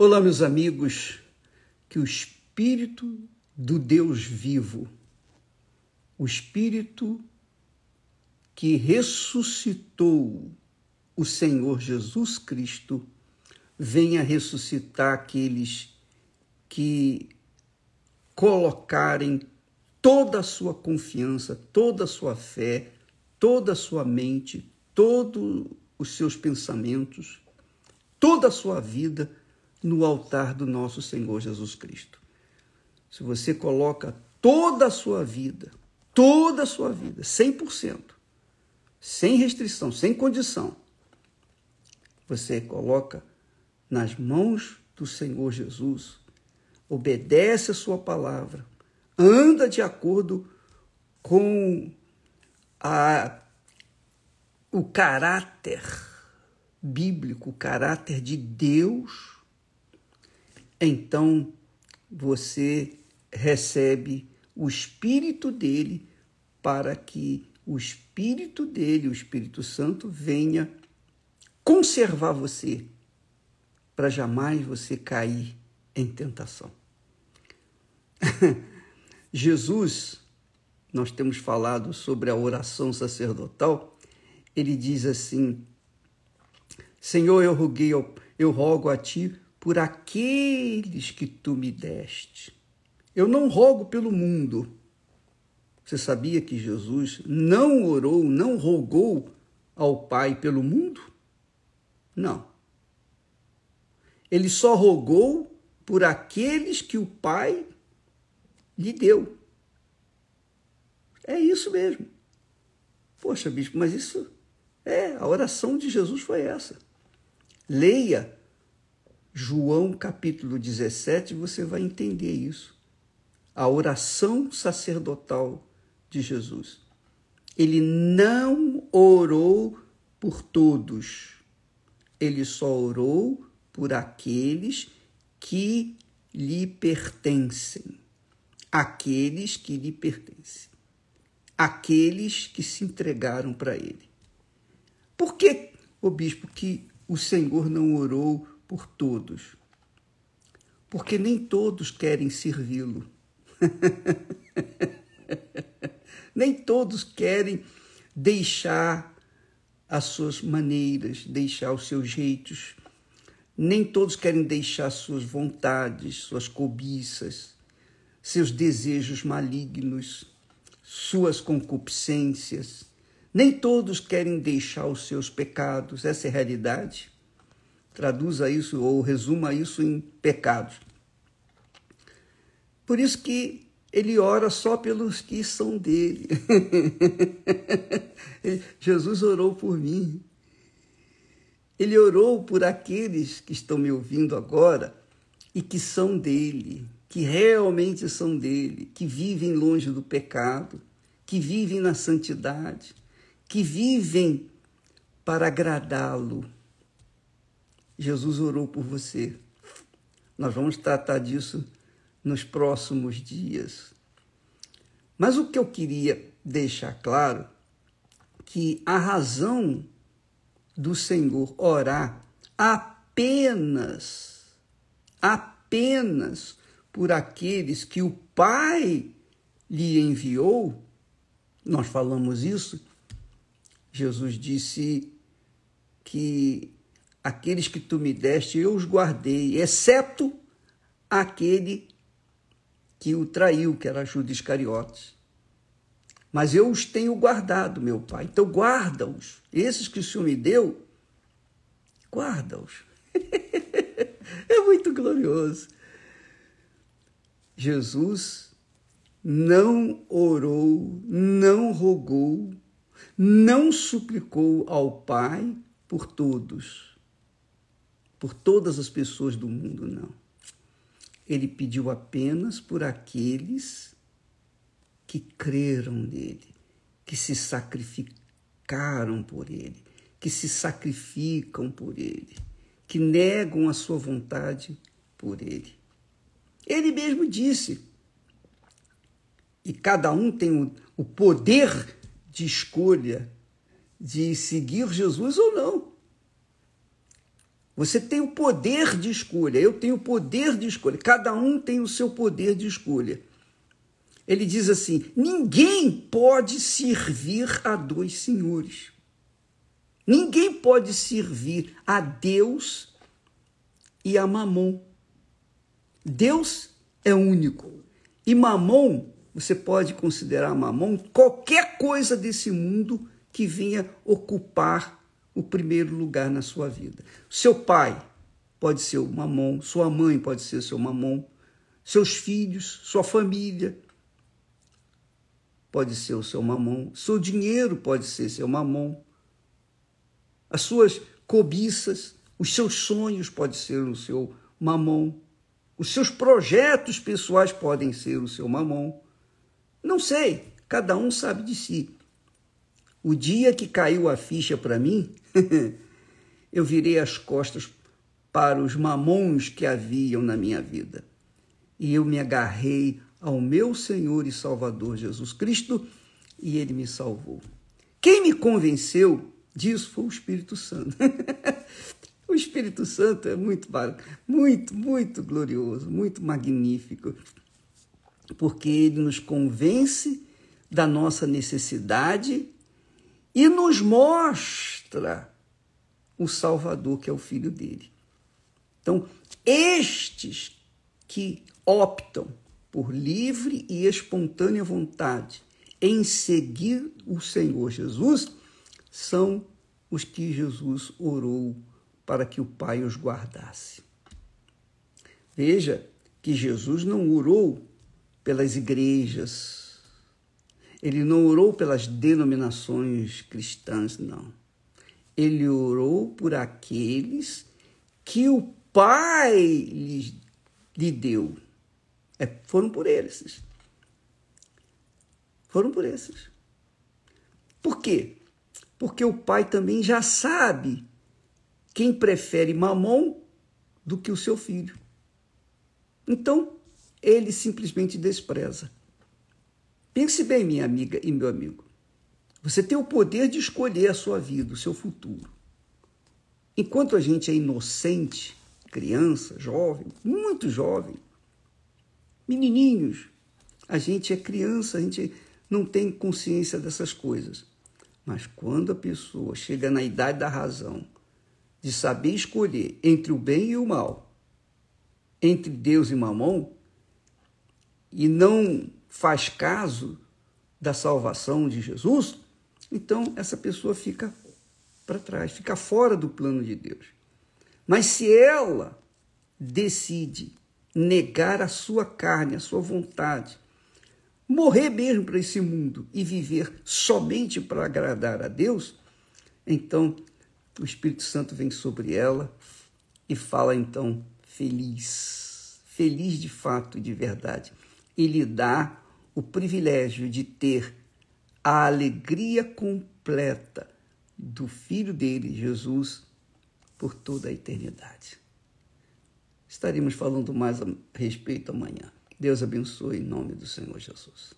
Olá, meus amigos, que o Espírito do Deus vivo, o Espírito que ressuscitou o Senhor Jesus Cristo, venha ressuscitar aqueles que colocarem toda a sua confiança, toda a sua fé, toda a sua mente, todos os seus pensamentos, toda a sua vida no altar do nosso Senhor Jesus Cristo. Se você coloca toda a sua vida, toda a sua vida, 100%, sem restrição, sem condição, você coloca nas mãos do Senhor Jesus, obedece a sua palavra, anda de acordo com a, o caráter bíblico, o caráter de Deus, então você recebe o Espírito dele para que o Espírito dele, o Espírito Santo, venha conservar você para jamais você cair em tentação. Jesus, nós temos falado sobre a oração sacerdotal, ele diz assim: Senhor, eu roguei, eu rogo a ti por aqueles que tu me deste. Eu não rogo pelo mundo. Você sabia que Jesus não orou, não rogou ao Pai pelo mundo? Não. Ele só rogou por aqueles que o Pai lhe deu. É isso mesmo. Poxa, bispo, mas isso é, a oração de Jesus foi essa. Leia João capítulo 17, você vai entender isso. A oração sacerdotal de Jesus. Ele não orou por todos, ele só orou por aqueles que lhe pertencem. Aqueles que lhe pertencem. Aqueles que se entregaram para ele. Por que, o bispo, que o Senhor não orou por todos, porque nem todos querem servi-lo. nem todos querem deixar as suas maneiras, deixar os seus jeitos. Nem todos querem deixar suas vontades, suas cobiças, seus desejos malignos, suas concupiscências. Nem todos querem deixar os seus pecados, essa é a realidade traduza isso ou resuma isso em pecados. Por isso que ele ora só pelos que são dele. Jesus orou por mim. Ele orou por aqueles que estão me ouvindo agora e que são dele, que realmente são dele, que vivem longe do pecado, que vivem na santidade, que vivem para agradá-lo Jesus orou por você. Nós vamos tratar disso nos próximos dias. Mas o que eu queria deixar claro que a razão do Senhor orar apenas apenas por aqueles que o Pai lhe enviou, nós falamos isso. Jesus disse que aqueles que tu me deste, eu os guardei, exceto aquele que o traiu, que era Judas Iscariotes. Mas eu os tenho guardado, meu pai. Então guarda-os. Esses que o Senhor me deu, guarda-os. é muito glorioso. Jesus não orou, não rogou, não suplicou ao Pai por todos por todas as pessoas do mundo, não. Ele pediu apenas por aqueles que creram nele, que se sacrificaram por ele, que se sacrificam por ele, que negam a sua vontade por ele. Ele mesmo disse, e cada um tem o, o poder de escolha de seguir Jesus ou não. Você tem o poder de escolha, eu tenho o poder de escolha, cada um tem o seu poder de escolha. Ele diz assim: ninguém pode servir a dois senhores. Ninguém pode servir a Deus e a Mamon. Deus é único. E Mamon, você pode considerar Mamon qualquer coisa desse mundo que venha ocupar o primeiro lugar na sua vida. Seu pai pode ser o mamon, sua mãe pode ser seu mamon, seus filhos, sua família pode ser o seu mamon, seu dinheiro pode ser seu mamon, as suas cobiças, os seus sonhos podem ser o seu mamon, os seus projetos pessoais podem ser o seu mamon. Não sei, cada um sabe de si. O dia que caiu a ficha para mim, eu virei as costas para os mamões que haviam na minha vida. E eu me agarrei ao meu Senhor e Salvador Jesus Cristo e ele me salvou. Quem me convenceu disso foi o Espírito Santo. o Espírito Santo é muito, muito, muito glorioso, muito magnífico, porque ele nos convence da nossa necessidade e nos mostra o Salvador, que é o filho dele. Então, estes que optam por livre e espontânea vontade em seguir o Senhor Jesus são os que Jesus orou para que o Pai os guardasse. Veja que Jesus não orou pelas igrejas, ele não orou pelas denominações cristãs, não. Ele orou por aqueles que o Pai lhe, deu. É, foram por eles. Foram por esses. Por quê? Porque o pai também já sabe quem prefere mamon do que o seu filho. Então, ele simplesmente despreza. Pense bem, minha amiga e meu amigo. Você tem o poder de escolher a sua vida, o seu futuro. Enquanto a gente é inocente, criança, jovem, muito jovem, menininhos, a gente é criança, a gente não tem consciência dessas coisas. Mas quando a pessoa chega na idade da razão, de saber escolher entre o bem e o mal, entre Deus e Mamon, e não faz caso da salvação de Jesus, então essa pessoa fica para trás, fica fora do plano de Deus. Mas se ela decide negar a sua carne, a sua vontade, morrer mesmo para esse mundo e viver somente para agradar a Deus, então o Espírito Santo vem sobre ela e fala então feliz, feliz de fato e de verdade e lhe dá o privilégio de ter a alegria completa do Filho dele, Jesus, por toda a eternidade. Estaremos falando mais a respeito amanhã. Deus abençoe em nome do Senhor Jesus.